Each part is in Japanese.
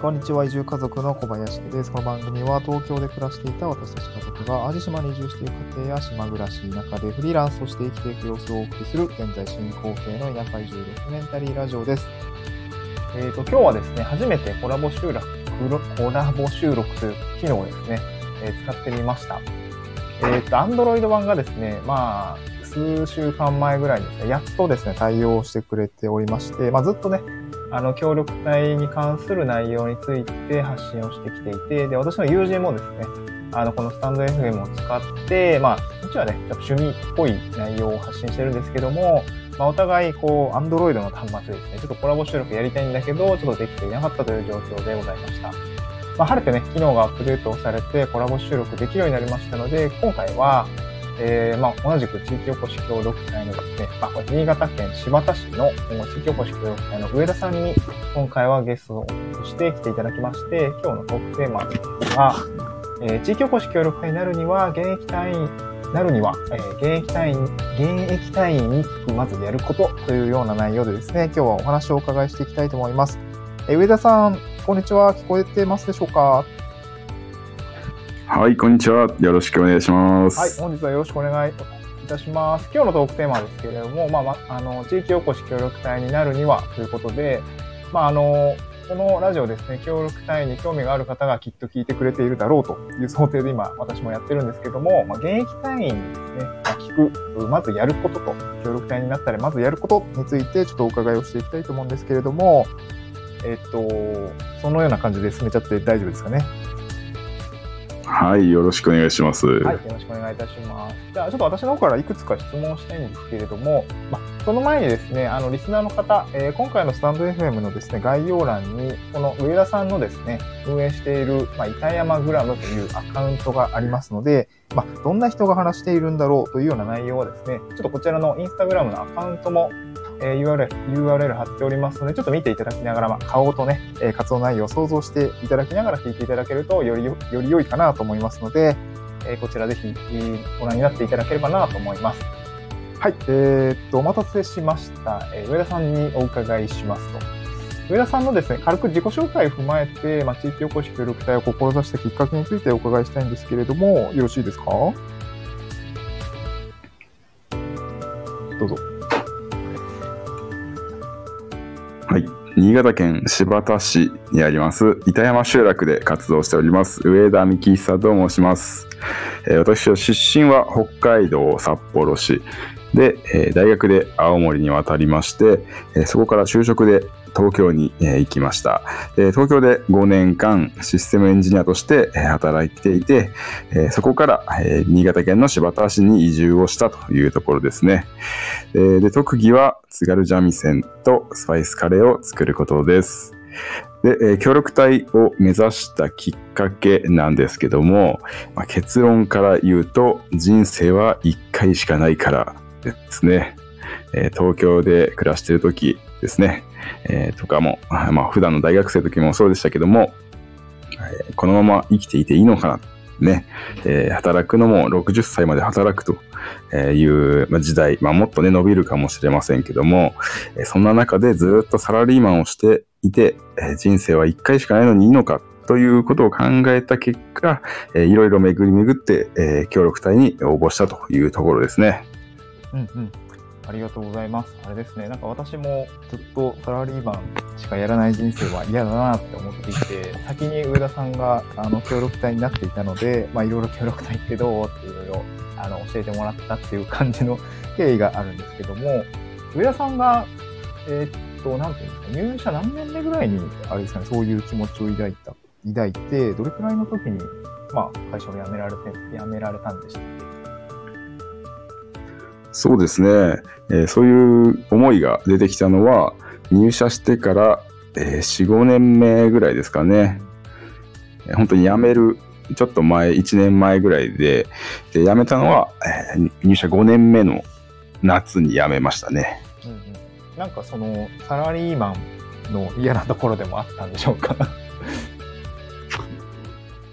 こんにちは移住家族の小林です。この番組は東京で暮らしていた私たち家族が淡路島に移住している家庭や島暮らし田舎でフリーランスとして生きていく様子をお送りする現在進行形の田舎移住ドキュメンタリーラジオです。えーと今日はですね初めてコラボ収録コラボ収録という機能をですね、えー使ってみました。えっ、と Android 版がですねまあ数週間前ぐらいにですね、やっとですね、対応してくれておりまして、まあ、ずっとね、あの、協力隊に関する内容について発信をしてきていて、で、私の友人もですね、あの、このスタンド FM を使って、まあ、こっちはね、ちょっと趣味っぽい内容を発信してるんですけども、まあ、お互い、こう、Android の端末でですね、ちょっとコラボ収録やりたいんだけど、ちょっとできていなかったという状況でございました。まあ、晴れてね、機能がアップデートされてコラボ収録できるようになりましたので、今回は、えーまあ、同じく地域おこし協力隊のですね、まあ、新潟県新発田市の地域おこし協力隊の上田さんに今回はゲストとして来ていただきまして、今日のトークテーマは、えー地域おこし協力隊になるには、現役隊員、なるには、えー現役隊員、現役隊員にまずやることというような内容でですね、今日はお話をお伺いしていきたいと思います。えー上田さん、こんにちは。聞こえてますでしょうか？はい、こんにちは。よろしくお願いします。はい、本日はよろしくお願いいたします。今日のトークテーマですけれども、まあ、まあの、地域おこし協力隊になるにはということで、まあ、あの、このラジオですね、協力隊に興味がある方がきっと聞いてくれているだろうという想定で今、私もやってるんですけども、まあ、現役隊員にですね、ま聞く、まずやることと、協力隊になったらまずやることについてちょっとお伺いをしていきたいと思うんですけれども、えっと、そのような感じで進めちゃって大丈夫ですかね。はい、よろしくお願いします。はい、よろしくお願いいたします。じゃあ、ちょっと私の方からいくつか質問したいんですけれども、ま、その前にですね、あの、リスナーの方、えー今回のスタンド FM のですね、概要欄に、この上田さんのですね、運営している、ま、板山グラムというアカウントがありますので、ま、どんな人が話しているんだろうというような内容はですね、ちょっとこちらのインスタグラムのアカウントも、えー URL、URL 貼っておりますので、ちょっと見ていただきながら、ま、顔とね、え活動内容を想像していただきながら聞いていただけると、よりよ、より良いかなと思いますので、えこちらぜひ、ご覧になっていただければなと思います。はい、えーっと、お待たせしました。え上田さんにお伺いしますと。上田さんのですね、軽く自己紹介を踏まえて、まあ、地域おこし協力隊を志したきっかけについてお伺いしたいんですけれども、よろしいですか？どうぞ。はい、新潟県柴田市にあります板山集落で活動しております上田美希久と申します。えー私は出身は北海道札幌市で、え大学で青森に渡りまして、えそこから就職で東京に、え行きました。東京で5年間システムエンジニアとして、働いていて、えそこから、え新潟県の新発田市に移住をしたというところですね。えで特技は津軽三味線とスパイスカレーを作ることです。で、協力隊を目指したきっかけなんですけども、まあ結論から言うと人生は一回しかないからですね。え東京で暮らしてる時ですね、えとかも、まあ普段の大学生の時もそうでしたけども、えこのまま生きていていいのかなね、え働くのも60歳まで働くという時代、まあ、もっとね伸びるかもしれませんけども、そんな中でずっとサラリーマンをしていて、人生は一回しかないのにいいのかということを考えた結果、いろいろ巡り巡って、えー協力隊に応募したというところですね。うんうん。ありがとうございます。あれですね、なんか私もずっとサラリーマンしかやらない人生は嫌だなって思っていて、先に上田さんがあの協力隊になっていたので、まあいろいろ協力隊ってどうっていろいろあの教えてもらったっていう感じの経緯があるんですけども、上田さんが、えーっと、なんていうんですか、入社何年目ぐらいに、あれですかね、そういう気持ちを抱いた、抱いて、どれくらいの時に、まあ会社を辞められて、辞められたんでしたっけそうですね、えーそういう思いが出てきたのは入社してから、えー4、5年目ぐらいですかね。えー本当に辞めるちょっと前、1年前ぐらいで、で辞めたのは、えー入社5年目の夏に辞めましたね。うんうんなんかそのサラリーマンの嫌なところでもあったんでしょうか？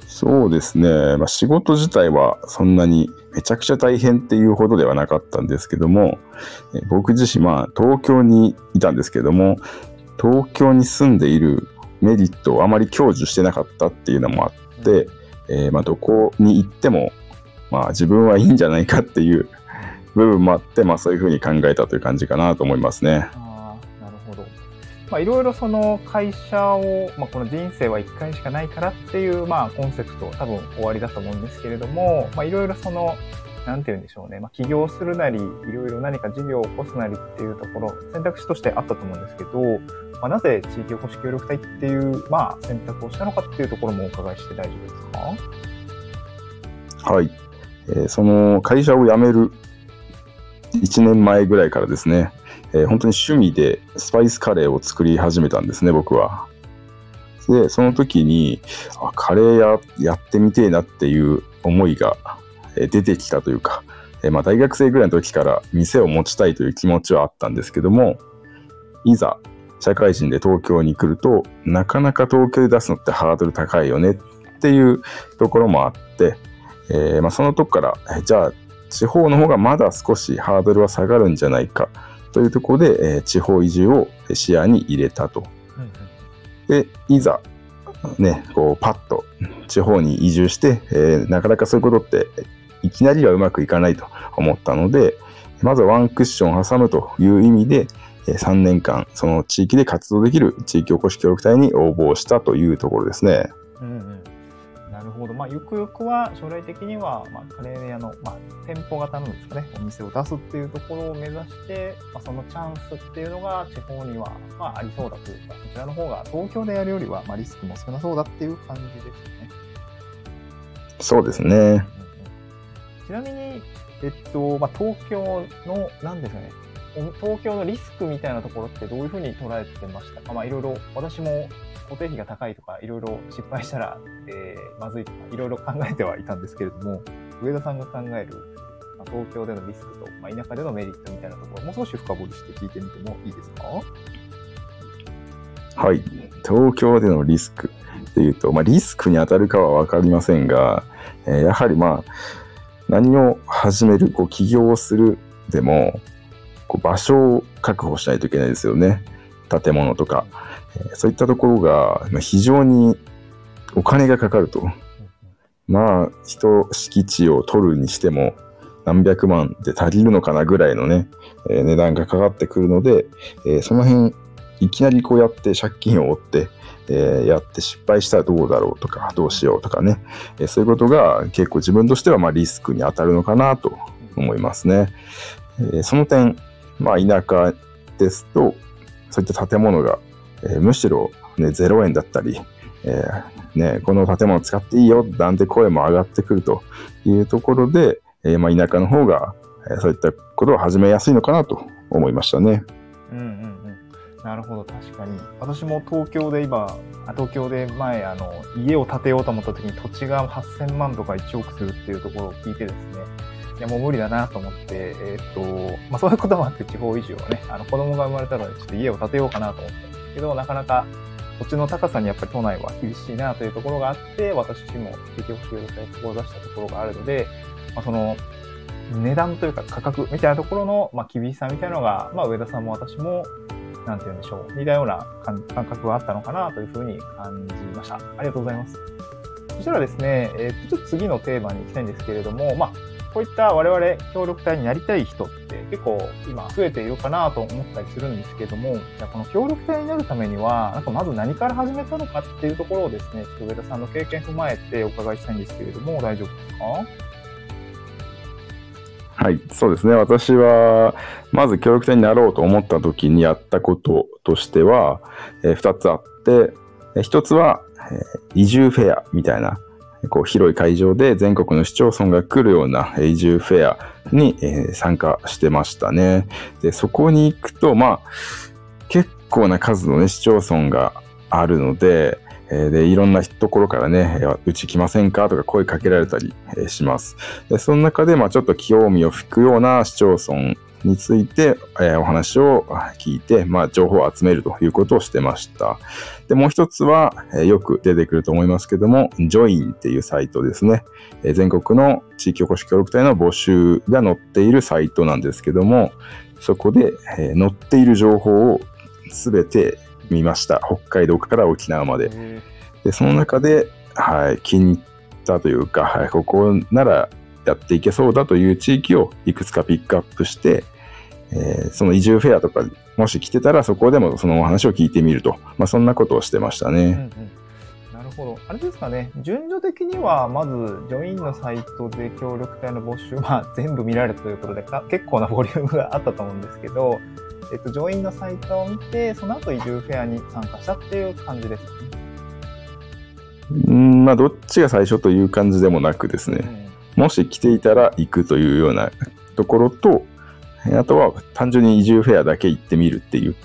そうですね、まあ、仕事自体はそんなにめちゃくちゃ大変っていうほどではなかったんですけども、え僕自身、まあ、東京にいたんですけども、東京に住んでいるメリットをあまり享受してなかったっていうのもあって、えーまあ、どこに行っても、まあ、自分はいいんじゃないかっていう部分もあって、まあ、そういうふうに考えたという感じかなと思いますね。まあ、いろいろその会社を、まあ、この人生は一回しかないからっていう、まあ、コンセプト、多分終わりだと思うんですけれども、まあ、いろいろその、なんて言うんでしょうね。まあ、起業するなり、いろいろ何か事業を起こすなりっていうところ、選択肢としてあったと思うんですけど、まあ、なぜ地域おこし協力隊っていう、まあ、選択をしたのかっていうところもお伺いして大丈夫ですか？はい。えーその会社を辞める1年前ぐらいからですね、えー本当に趣味でスパイスカレーを作り始めたんですね、僕は。で、その時に、あカレーややってみてえなっていう思いが出てきたというか、えまあ、大学生ぐらいの時から店を持ちたいという気持ちはあったんですけども、いざ社会人で東京に来ると、なかなか東京で出すのってハードル高いよねっていうところもあって、えーまあ、そのとこから、えじゃあ地方の方がまだ少しハードルは下がるんじゃないかというところで、えー地方移住を視野に入れたと。で、いざ、ね、こうパッと地方に移住して、えーなかなかそういうことっていきなりはうまくいかないと思ったので、まずはワンクッションを挟むという意味で、えー3年間その地域で活動できる地域おこし協力隊に応募したというところですね。うんうんほど。まあ、ゆくゆくは将来的には、まあ、カレー屋の、まあ、店舗型のですかね、お店を出すっていうところを目指して、まあ、そのチャンスっていうのが地方には、まあ、ありそうだというか、そちらの方が東京でやるよりは、まあ、リスクも少なそうだっていう感じですね。そうですね。ちなみに、えっと、まあ、東京の、なんですかね、お東京のリスクみたいなところってどういうふうに捉えてましたか？まあ、いろいろ、私も固定費が高いとか、いろいろ失敗したら、えーまずいとか、いろいろ 考えてはいたんですけれども、上田さんが考える、まあ、東京でのリスクと、まあ、田舎でのメリットみたいなところ、もう少し深掘りして聞いてみてもいいですか？はい。東京でのリスクっていうと、まあ、リスクに当たるかは分かりませんが、えーやはりまあ、何を始める、こう起業するでも、場所を確保しないといけないですよね。建物とか。そういったところが非常にお金がかかると。まあ、人、敷地を取るにしても、何百万で足りるのかなぐらいのね、え値段がかかってくるので、えその辺、いきなりこうやって借金を負って、えやって失敗したらどうだろうとか、どうしようとかね、えそういうことが結構自分としてはまリスクに当たるのかなと思いますね。えその点、まあ田舎ですと、そういった建物が、えーむしろ、ね、0円だったり、えーね、この建物使っていいよなんて声も上がってくるというところで、えまあ田舎の方が、えそういったことを始めやすいのかなと思いましたね。うんうんうん。なるほど、確かに。私も東京で今、東京で前、あの、家を建てようと思った時に土地が8000万とか1億するっていうところを聞いてですね、いやもう無理だなと思って、えーっと、まあそういうこともあって地方移住をね、あの子供が生まれたらちょっと家を建てようかなと思ったんですけど、なかなか土地の高さにやっぱり都内は厳しいなというところがあって、私も地域保守協力隊を志したところがあるので、まあその、値段というか価格みたいなところの、まあ、厳しさみたいなのが、まあ、上田さんも私も、なんて言うんでしょう、似たような感覚があったのかなというふうに感じました。ありがとうございます。そしたらですね、えーとちょっと次のテーマに行きたいんですけれども、まあ、こういった我々協力隊になりたい人って結構今増えているかなと思ったりするんですけども、じゃあこの協力隊になるためには、なんかまず何から始めたのかっていうところをですね、ちょっと上田さんの経験踏まえてお伺いしたいんですけれども、大丈夫ですか？はい、そうですね。私は、まず協力隊になろうと思った時にやったこととしては、えー、2つあって、1つは、えー移住フェアみたいな、こう広い会場で全国の市町村が来るような移住フェアに、え参加してましたね。で、そこに行くと、まあ、結構な数のね、市町村があるので、えで、いろんなところからね、うち来ませんかとか声かけられたりします。でその中で、まあ、ちょっと興味を引くような市町村について、えーお話を聞いて、まあ、情報を集めるということをしてました。で、もう一つは、えーよく出てくると思いますけども、ジョインっていうサイトですね。えー全国の地域おこし協力隊の募集が載っているサイトなんですけども、そこで、えー載っている情報をすべて見ました。北海道から沖縄まで。へで、その中で、はい、気に入ったというか、はい、ここならやっていけそうだという地域をいくつかピックアップして、えーその移住フェアとか、もし来てたら、そこでもそのお話を聞いてみると。まあ、そんなことをしてましたーうんうね。んなるほど。あれですかね、順序的には、まず、ジョインのサイトで協力隊の募集、まあ、全部見られたということで、か結構なボリュームがあったと思うんですけど、えっと、ジョインのサイトを見て、その後移住フェアに参加したっていう感じですかね。うん、まあ、どっちが最初という感じでもなくですね、もし来ていたら行くというようなところと、あとは単純に移住フェアだけ行ってみるっていう、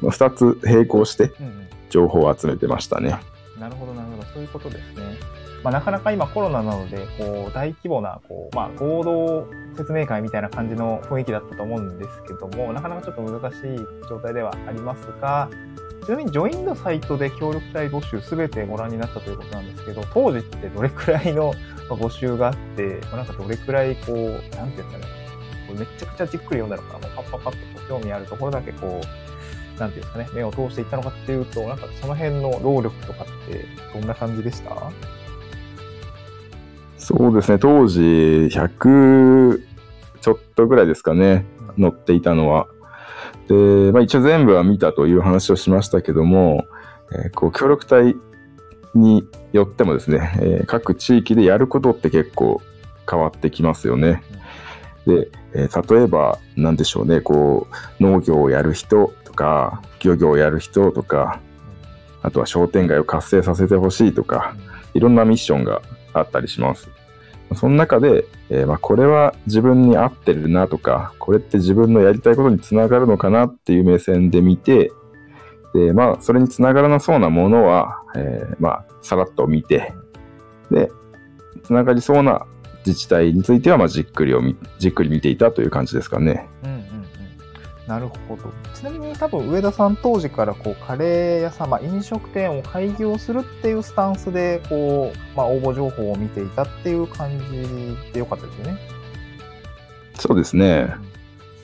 うん2つ並行してうんうん情報を集めてましたね。なるほど、なるほど。そういうことですね。まあ、なかなか今コロナなので、こう、大規模な、こう、まあ、合同説明会みたいな感じの雰囲気だったと思うんですけども、なかなかちょっと難しい状態ではありますが、ちなみにジョインのサイトで協力隊募集すべてご覧になったということなんですけど、当時ってどれくらいのまあ募集があって、まあなんかどれくらいこう、なんていうんですかね、めちゃくちゃじっくり読んだのか、もうパッパッパッとこう興味あるところだけこう、なんていうんですかね、目を通していったのかっていうと、なんかその辺の労力とかってどんな感じでした？そうですね、当時100ちょっとぐらいですかね、載っていたのは。で、まあ、一応全部は見たという話をしましたけども、えーこう協力隊によってもですね、えー各地域でやることって結構変わってきますよね。で、えー例えば、なんでしょうね、こう、農業をやる人とか、漁業をやる人とか、あとは商店街を活性させてほしいとか、いろんなミッションがあったりします。その中で、えーまあ、これは自分に合ってるなとか、これって自分のやりたいことにつながるのかなっていう目線で見て、で、まあ、それにつながらなそうなものは、えーまあ、さらっと見て、で、つながりそうな自治体については、ま、じっくりを、じっくり見ていたという感じですかね。うん。なるほど。ちなみに多分上田さん当時からこうカレー屋さん、まあ、飲食店を開業するっていうスタンスでこう、まあ、応募情報を見ていたっていう感じでよかったですよね。そうですね。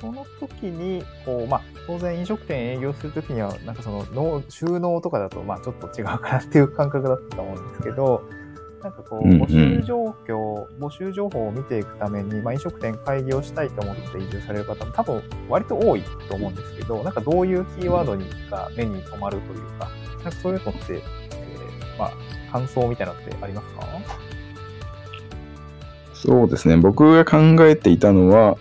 その時にこう、まあ、当然飲食店営業する時にはなんかその納収納とかだとまあちょっと違うかなっていう感覚だったと思うんですけどなんかこううんうん。募集状況、募集情報を見ていくために、まあ、飲食店開業したいと思って移住される方も多分割と多いと思うんですけどなんかどういうキーワードにが目に留まるというかなんかそういうのって、えーまあ、感想みたいなのってありますか？そうですね。僕が考えていたのは、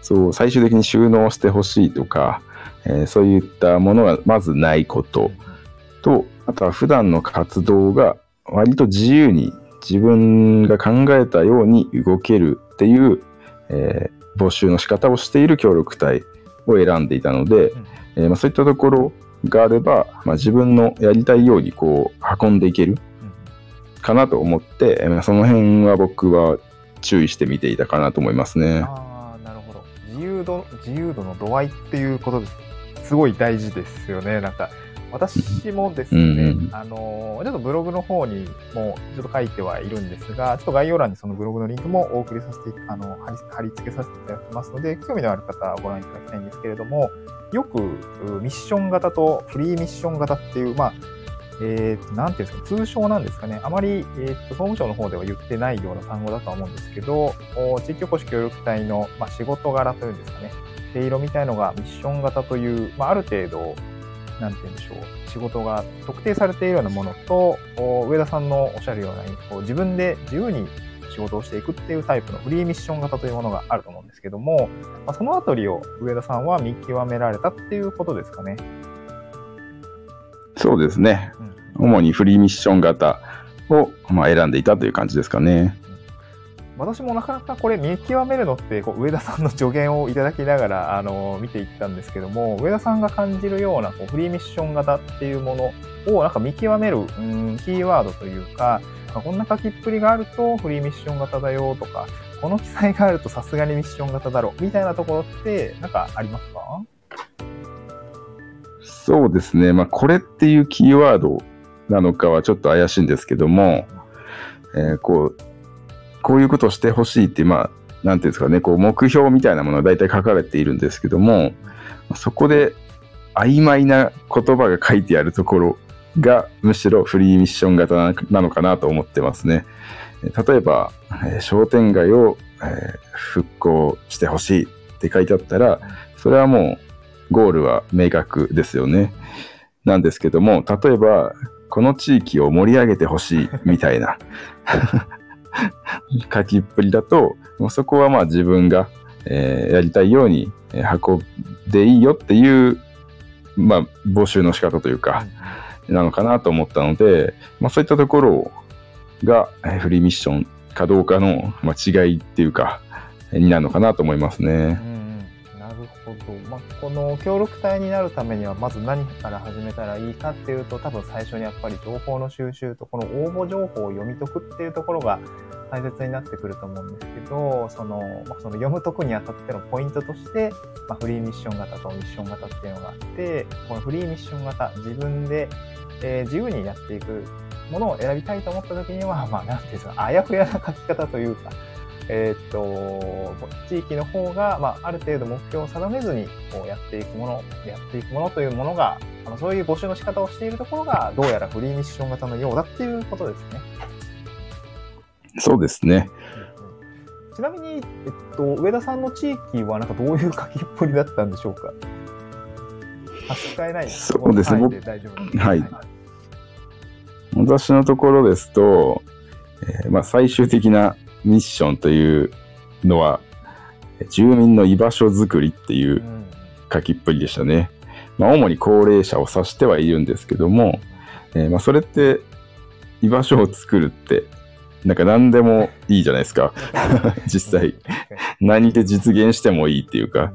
そう、最終的に収納してほしいとか、えーそういったものがまずないことと、あとは普段の活動が割と自由に自分が考えたように動けるっていう、えー募集の仕方をしている協力隊を選んでいたので、えーまあ、そういったところがあれば、まあ、自分のやりたいようにこう運んでいけるかなと思って、その辺は僕は注意して見ていたかなと思いますね。ああ、なるほど。自由度、自由度の度合いっていうことです。すごい大事ですよね。なんか、私もですね、うんうんあのー、ちょっとブログの方にもちょっと書いてはいるんですが、ちょっと概要欄にそのブログのリンクもお送りさせて、あの、貼り貼り付けさせていただきますので、興味のある方はご覧いただきたいんですけれども、よくうミッション型とフリーミッション型っていう、まあ、えーと、なんていうんですか、通称なんですかね。あまり、えーと、総務省の方では言ってないような単語だとは思うんですけど、お地域おこし協力隊の、まあ、仕事柄というんですかね。毛色みたいのがミッション型という、まあ、ある程度、なんて言うんでしょう、仕事が特定されているようなものと、お上田さんのおっしゃるような、こう自分で自由に仕事をしていくっていうタイプのフリーミッション型というものがあると思うんですけども、まあ、そのあたりを上田さんは見極められたっていうことですかね。そうですね。うん主にフリーミッション型を、まあ、選んでいたという感じですかね。私もなかなかこれ見極めるのってこう上田さんの助言をいただきながらあの見ていったんですけども上田さんが感じるようなこうフリーミッション型っていうものをなんか見極めるうんキーワードというかこんな書きっぷりがあるとフリーミッション型だよとかこの記載があるとさすがにミッション型だろみたいなところってなんかありますか？そうですね。まあ、これっていうキーワードなのかはちょっと怪しいんですけども、えーこう、こういうことをしてほしいって、まあ、なんていうんですかね、こう、目標みたいなものが大体書かれているんですけども、そこで、曖昧な言葉が書いてあるところがむしろフリーミッション型なのかなと思ってますね。例えば、えー、商店街を、えー、復興してほしいって書いてあったら、それはもうゴールは明確ですよね。なんですけども、例えば、この地域を盛り上げてほしいみたいな 書きっぷりだと、もうそこはまあ自分が、えー、やりたいように運んでいいよっていう、まあ、募集の仕方というか、なのかなと思ったので、まあ、そういったところがフリーミッションかどうかの、まあ、違いっていうか、になるのかなと思いますね。この協力隊になるためにはまず何から始めたらいいかっていうと多分最初にやっぱり情報の収集とこの応募情報を読み解くっていうところが大切になってくると思うんですけどその,、その読む解くにあたってのポイントとして、まあ、フリーミッション型とミッション型っていうのがあってこのフリーミッション型自分で、えー、自由にやっていくものを選びたいと思った時にはまあ何ていうんですかあやふやな書き方というかえー、っと、地域の方が、まあ、ある程度目標を定めずにこうやっていくもの、やっていくものというものが、あのそういう募集の仕方をしているところが、どうやらフリーミッション型のようだっていうことですね。そうですね。ちなみに、えっと、上田さんの地域はなんかどういう書きっぷりだったんでしょうか？えないそうですね。大丈夫はい。はい、私のところですと、えー、まあ、最終的なミッションというのは、住民の居場所づくりっていう書きっぷりでしたね。まあ、主に高齢者を指してはいるんですけども、えー、まあそれって居場所を作るって、なんか何でもいいじゃないですか。実際。何で実現してもいいっていうか。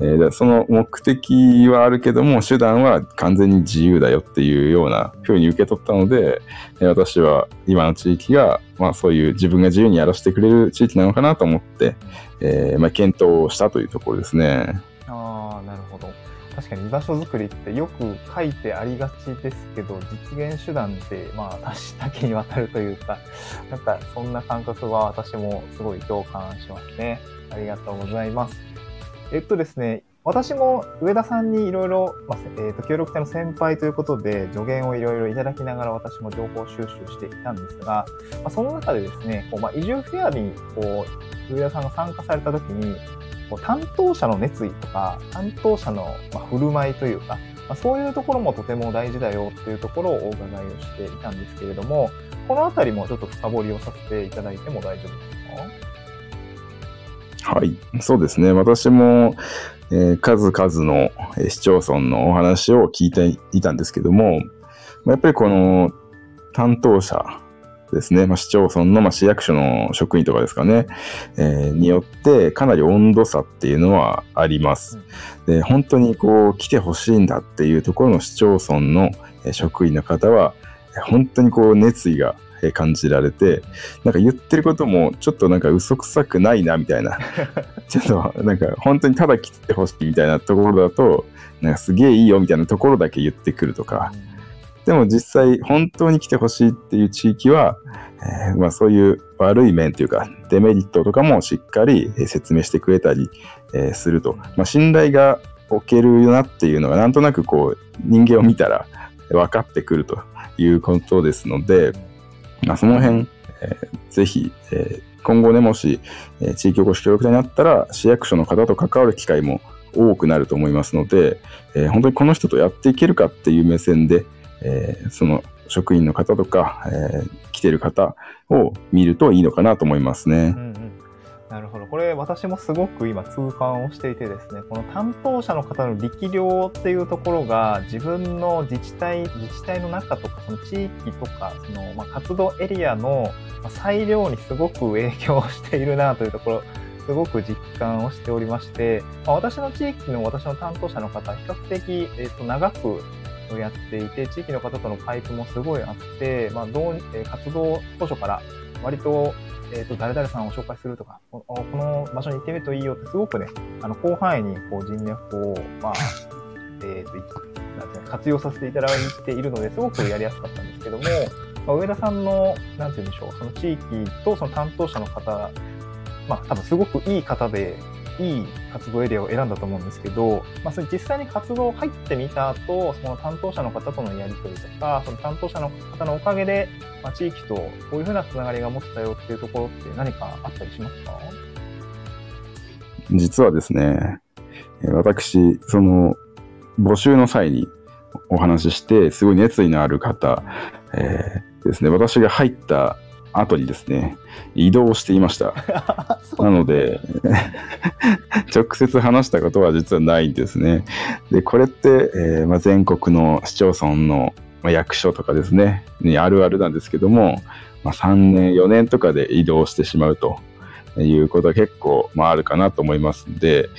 えー、その目的はあるけども、手段は完全に自由だよっていうような風に受け取ったので、えー、私は今の地域が、まあそういう自分が自由にやらせてくれる地域なのかなと思って、えー、まあ検討したというところですね。ああ、なるほど。確かに居場所づくりってよく書いてありがちですけど、実現手段ってまあ多岐にわたるというか、なんかそんな感覚は私もすごい共感しますね。ありがとうございます。えっとですね、私も上田さんにいろいろ、まあえーと、協力隊の先輩ということで助言をいろいろいただきながら私も情報収集していたんですが、まあ、その中でですね、こうまあ、移住フェアにこう上田さんが参加された時にこう担当者の熱意とか担当者の、ま、振る舞いというか、まあ、そういうところもとても大事だよっていうところをお伺いをしていたんですけれどもこの辺りもちょっと深掘りをさせていただいても大丈夫ですか？はい、そうですね。私も、えー、数々の市町村のお話を聞いていたんですけども、やっぱりこの担当者ですね、まあ、市町村の、まあ、市役所の職員とかですかね、えー、によってかなり温度差っていうのはあります。で本当にこう来てほしいんだっていうところの市町村の職員の方は本当にこう熱意が感じられて、なんか言ってることもちょっとなんか嘘くさくないなみたいな、ちょっとなんか本当にただ来てほしいみたいなところだと、なんかすげえいいよみたいなところだけ言ってくるとか、でも実際本当に来てほしいっていう地域は、えー、まあそういう悪い面というかデメリットとかもしっかり説明してくれたり、えー、すると、まあ、信頼が置けるなっていうのがなんとなくこう人間を見たら分かってくるということですので、まあ、その辺、えー、ぜひ、えー、今後ね、もし、えー、地域おこし協力隊になったら、市役所の方と関わる機会も多くなると思いますので、えー、本当にこの人とやっていけるかっていう目線で、えー、その職員の方とか、えー、来てる方を見るといいのかなと思いますね。うん。これ私もすごく今痛感をしていてですね、この担当者の方の力量っていうところが自分の自治体、自治体の中とかその地域とか、そのま活動エリアの裁量にすごく影響しているなというところ、すごく実感をしておりまして、まあ、私の地域の私の担当者の方、比較的、えー、と長くやっていて、地域の方とのパイプもすごいあって、まあ、どうえ活動当初から割とえーと、誰々さんを紹介するとかこの場所に行ってみるといいよってすごくねあの広範囲にこう人脈を、まあえーと、なんて活用させていただいているのですごくやりやすかったんですけども、まあ、上田さんのなんて言うんでしょうその地域とその担当者の方まあ多分すごくいい方でいい活動エリアを選んだと思うんですけど、まあ、それ実際に活動入ってみた後、その担当者の方とのやり取りとか、その担当者の方のおかげで、まあ、地域とこういうふうなつながりが持ってたよっていうところって何かあったりしますか？実はですね、私、その、募集の際にお話しして、すごい熱意のある方、えー、ですね、私が入った後にですね、移動していました。なので、直接話したことは実はないんですね。で、これって、えー、まあ、全国の市町村の、まあ、役所とかですね、にあるあるなんですけども、まあ、3年、4年とかで移動してしまうということは結構、まあ、あるかなと思いますんで、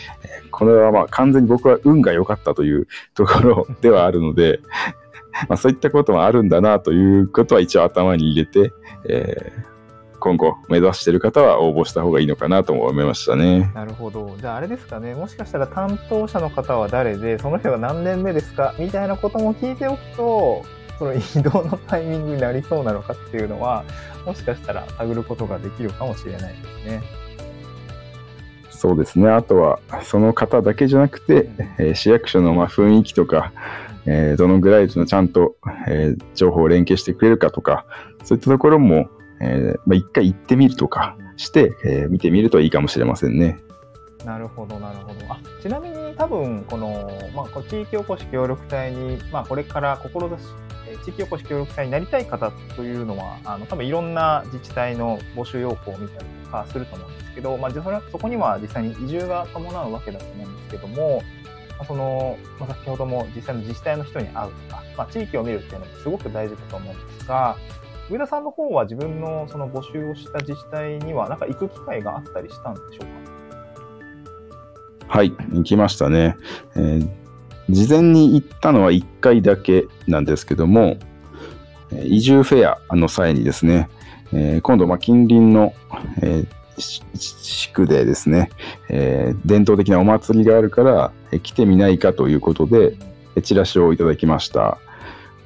これはまあ完全に僕は運が良かったというところではあるので、まあ、そういったこともあるんだなということは一応頭に入れて、えー、今後目指している方は応募した方がいいのかなと思いましたね。なるほど。じゃああれですかね、もしかしたら担当者の方は誰で、その人が何年目ですかみたいなことも聞いておくと、その移動のタイミングになりそうなのかっていうのは、もしかしたら探ることができるかもしれないですね。そうですね。あとは、その方だけじゃなくて、えー、市役所のまあ雰囲気とか、えー、どのぐらいのちゃんと、えー、情報を連携してくれるかとか、そういったところも、えー、まあ、一回行ってみるとかして、え見てみるといいかもしれませんね。なるほど、なるほど。あちなみに多分、この、まあ、地域おこし協力隊に、まあ、これから志し、地域おこし協力隊になりたい方というのは、あの多分いろんな自治体の募集要項を見たりとかすると思うんですけど、まあ、そこには実際に移住が伴うわけだと思うんですけども、その、まあ、先ほども実際の自治体の人に会うとか、まあ、地域を見るっていうのもすごく大事だと思うんですが、上田さんの方は自分のその募集をした自治体には、なんか行く機会があったりしたんでしょうか？はい、行きましたね。えー、事前に行ったのは1回だけなんですけども、移住フェアの際にですね、えー、今度、近隣の、えー地区でですね、えー、伝統的なお祭りがあるから、え来てみないかということで、チラシをいただきました。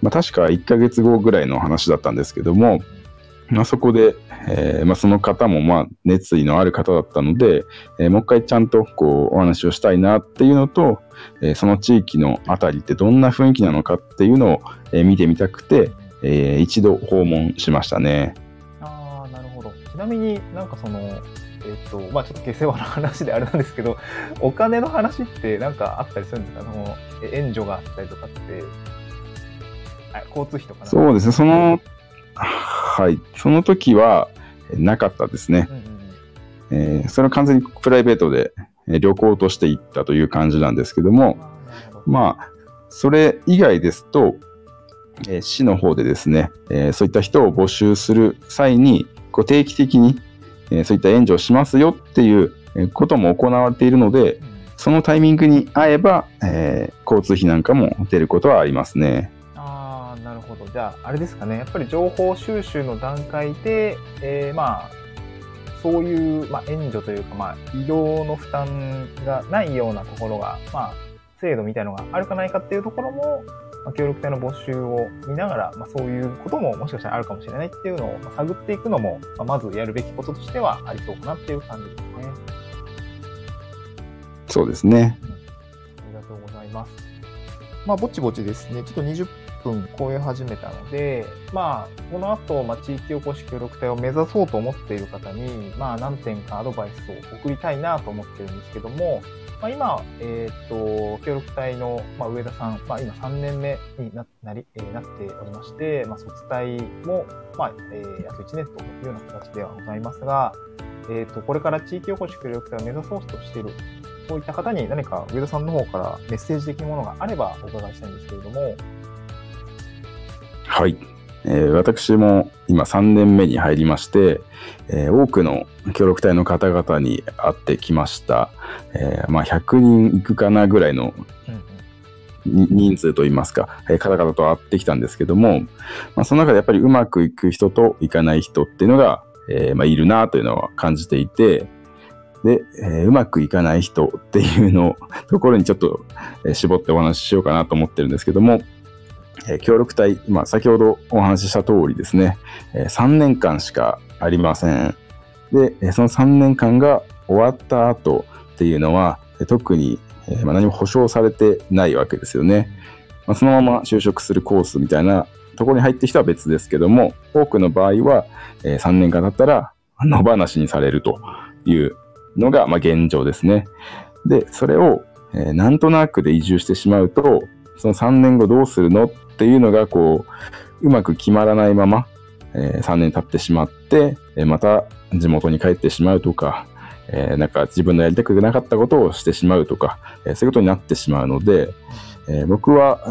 まあ、確か1ヶ月後ぐらいの話だったんですけども、まあ、そこで、えー、まあ、その方もま熱意のある方だったので、えー、もう一回ちゃんとこうお話をしたいなっていうのと、えー、その地域のあたりってどんな雰囲気なのかっていうのを、え見てみたくて、え一度訪問しましたね。ちなみになんかその、えっ、ー、と、まあちょっと下世話な話であれなんですけど、お金の話ってなんかあったりするんですか？その援助があったりとかって、交通費とかそうですね、その、はい、その時はなかったですね。うんうん、えー、それは完全にプライベートで旅行として行ったという感じなんですけども、まあ、それ以外ですと、えー、市の方でですね、えー、そういった人を募集する際に、こう定期的に、え、そういった援助をしますよっていうことも行われているので、そのタイミングに合えば、えー、交通費なんかも出ることはありますね。ああ、なるほど。じゃあ、あれですかね。やっぱり情報収集の段階で、えー、まあ、そういう、まあ、援助というか、まあ、移動の負担がないようなところが、まあ、制度みたいのがあるかないかっていうところも、まあ、協力隊の募集を見ながら、まあ、そういうことももしかしたらあるかもしれないっていうのを探っていくのも、まあ、まずやるべきこととしてはありそうかなっていう感じですね。そうですね。うん、ありがとうございます。まあ、ぼちぼちですね、ちょっと20分超え始めたので、まあ、この後、まあ、地域おこし協力隊を目指そうと思っている方に、まあ、何点かアドバイスを送りたいなと思ってるんですけども、まあ、今、えっ、ー、と、協力隊の、まあ、上田さん、まあ、今3年目にななり、えー、なっておりまして、まあ、卒隊も、まあ、えー、約1年というような形ではございますが、えっ、ー、と、これから地域おこし協力隊を目指そうとしている、そういった方に何か上田さんの方からメッセージ的なものがあればお伺いしたいんですけれども。はい。えー、私も今3年目に入りまして、えー、多くの協力隊の方々に会ってきました。えー、まあ、100人いくかなぐらいの人数といいますか、え方々と会ってきたんですけども、まあ、その中でやっぱりうまくいく人といかない人っていうのが、えまあ、いるなというのは感じていて、で、えうまくいかない人っていうのところにちょっと、え絞ってお話ししようかなと思ってるんですけども、え協力隊、まあ、先ほどお話しした通りですね、え3年間しかありません。で、その3年間が終わった後、っていうのは、特に、えま、何も保証されてないわけですよね。まあ、そのまま就職するコースみたいなところに入ってきたは別ですけども、多くの場合は、え3年間経ったら野放しにされるというのが、ま、現状ですね。で、それを、えなんとなくで移住してしまうと、その3年後どうするのっっていうのが、こう、うまく決まらないまま、えー3年経ってしまって、えーまた地元に帰ってしまうとか、えーなんか自分のやりたくなかったことをしてしまうとか、えーそういうことになってしまうので、えー僕は、え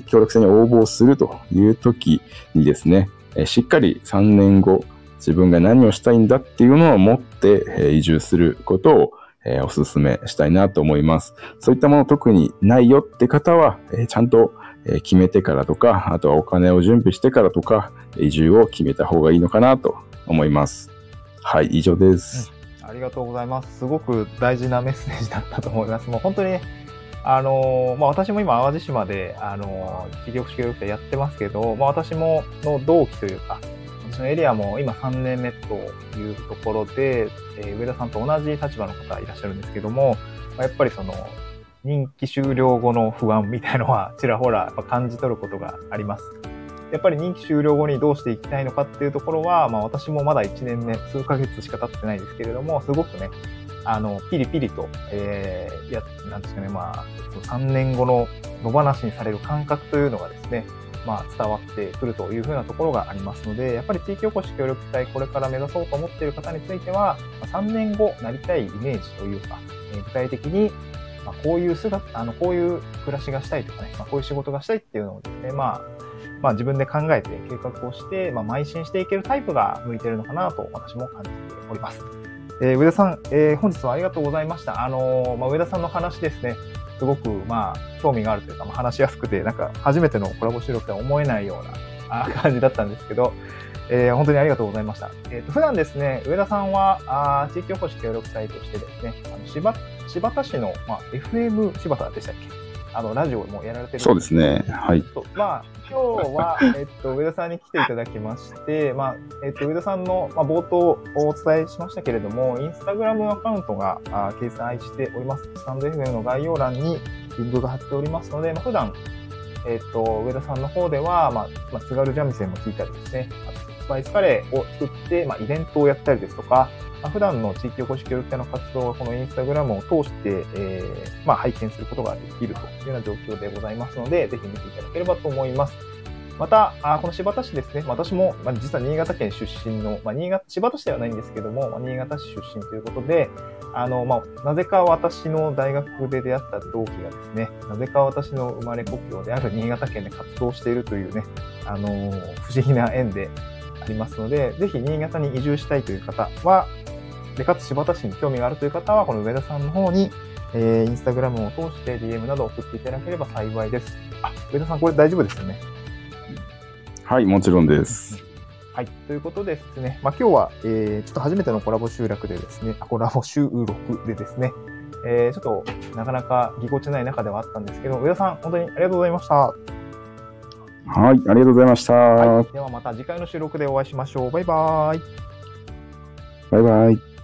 ー協力性に応募するという時にですね、えーしっかり3年後、自分が何をしたいんだっていうのを持って、えー移住することを、えーお勧めしたいなと思います。そういったもの特にないよって方は、えーちゃんと決めてからとか、あとはお金を準備してからとか、移住を決めた方がいいのかなと思います。はい、以上です。ありがとうございます。すごく大事なメッセージだったと思います。もう本当に、あのーまあ、私も今、淡路島で、あのー、企業協力隊やってますけど、まあ、私もの同期というか、私のエリアも今3年目というところで、えー上田さんと同じ立場の方いらっしゃるんですけども、まあ、やっぱりその、任期終了後の不安みたいのはちらほらやっぱ感じ取ることがあります。やっぱり任期終了後にどうしていきたいのかっていうところは、まあ私もまだ1年目、数ヶ月しか経ってないですけれども、すごくね、あの、ピリピリと、えー、や、なんですかね、まあ、3年後の野放しにされる感覚というのがですね、まあ、伝わってくるというふうなところがありますので、やっぱり地域おこし協力隊、これから目指そうと思っている方については、3年後なりたいイメージというか、具体的に、まあ、こういう姿、あの、こういう暮らしがしたいとかね、まあ、こういう仕事がしたいっていうのをですね、まあ、まあ自分で考えて計画をして、まあ邁進していけるタイプが向いてるのかなと私も感じております。えー上田さん、えー本日はありがとうございました。あのーまあ、上田さんの話ですね、すごく、まあ、興味があるというか、まあ、話しやすくて、なんか、初めてのコラボ収録とは思えないようなあ感じだったんですけど、えー本当にありがとうございました。えっ、と、普段ですね、上田さんは、あー地域おこし協力隊としてですね、あの柴柴田市の、まあ、FM 柴田でしたっけ？あの、ラジオもやられてるそうですね。はい。まあ、今日は、えっと、上田さんに来ていただきまして、まあ、えっと、上田さんの、まあ、冒頭お伝えしましたけれども、インスタグラムアカウントがあ掲載しております。スタンド FM の概要欄にリンクが貼っておりますので、まあ、普段、えっと、上田さんの方では、まあ、まあ、津軽三味線も聞いたりですね、パイスカレーを作って、まあ、イベントをやったりですとか、まあ、普段の地域おこし協力隊の活動はこのインスタグラムを通して、えーまあ、拝見することができるというような状況でございますので、ぜひ見ていただければと思います。また、あこの柴田市ですね、私も、まあ、実は新潟県出身の、まあ、新潟、柴田市ではないんですけども、まあ、新潟市出身ということで、あの、まあ、なぜか私の大学で出会った同期がですね、なぜか私の生まれ故郷である新潟県で活動しているというね、あの不思議な縁でありますので、ぜひ新潟に移住したいという方は、で、かつ柴田市に興味があるという方は、この上田さんの方に、えー、インスタグラムを通して DM など送っていただければ幸いです。あ、上田さん、これ大丈夫ですよね？はい、もちろんです。はい。ということでですね、まあ、今日は、えー、ちょっと初めてのコラボ集落でですね、あコラボ収録でですね、えー、ちょっとなかなかぎこちない中ではあったんですけど、上田さん、本当にありがとうございました。ははい、ありがとうございました。い。ではまた次回の収録でお会いしましょう。バイバーイ。バイバイ。